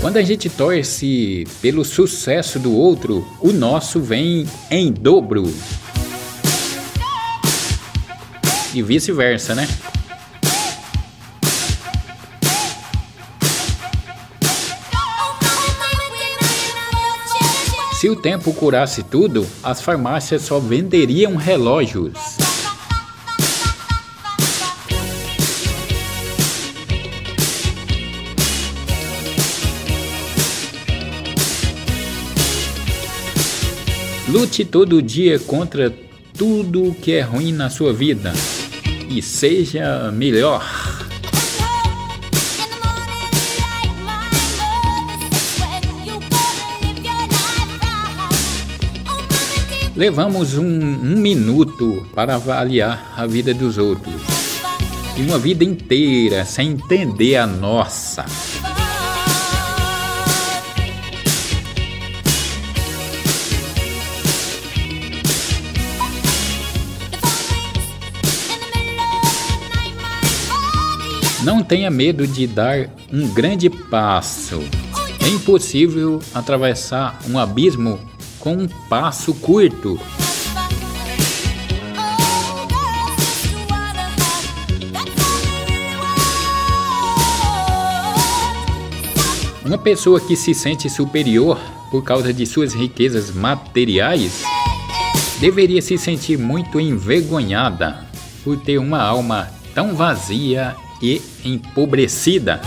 Quando a gente torce pelo sucesso do outro, o nosso vem em dobro. E vice-versa, né? Se o tempo curasse tudo, as farmácias só venderiam relógios. Lute todo dia contra tudo que é ruim na sua vida e seja melhor. Levamos um, um, minuto para avaliar a vida dos outros e uma vida inteira sem entender a nossa. Não tenha medo de dar um grande passo. É impossível atravessar um abismo com um passo curto. Uma pessoa que se sente superior por causa de suas riquezas materiais deveria se sentir muito envergonhada por ter uma alma tão vazia e empobrecida.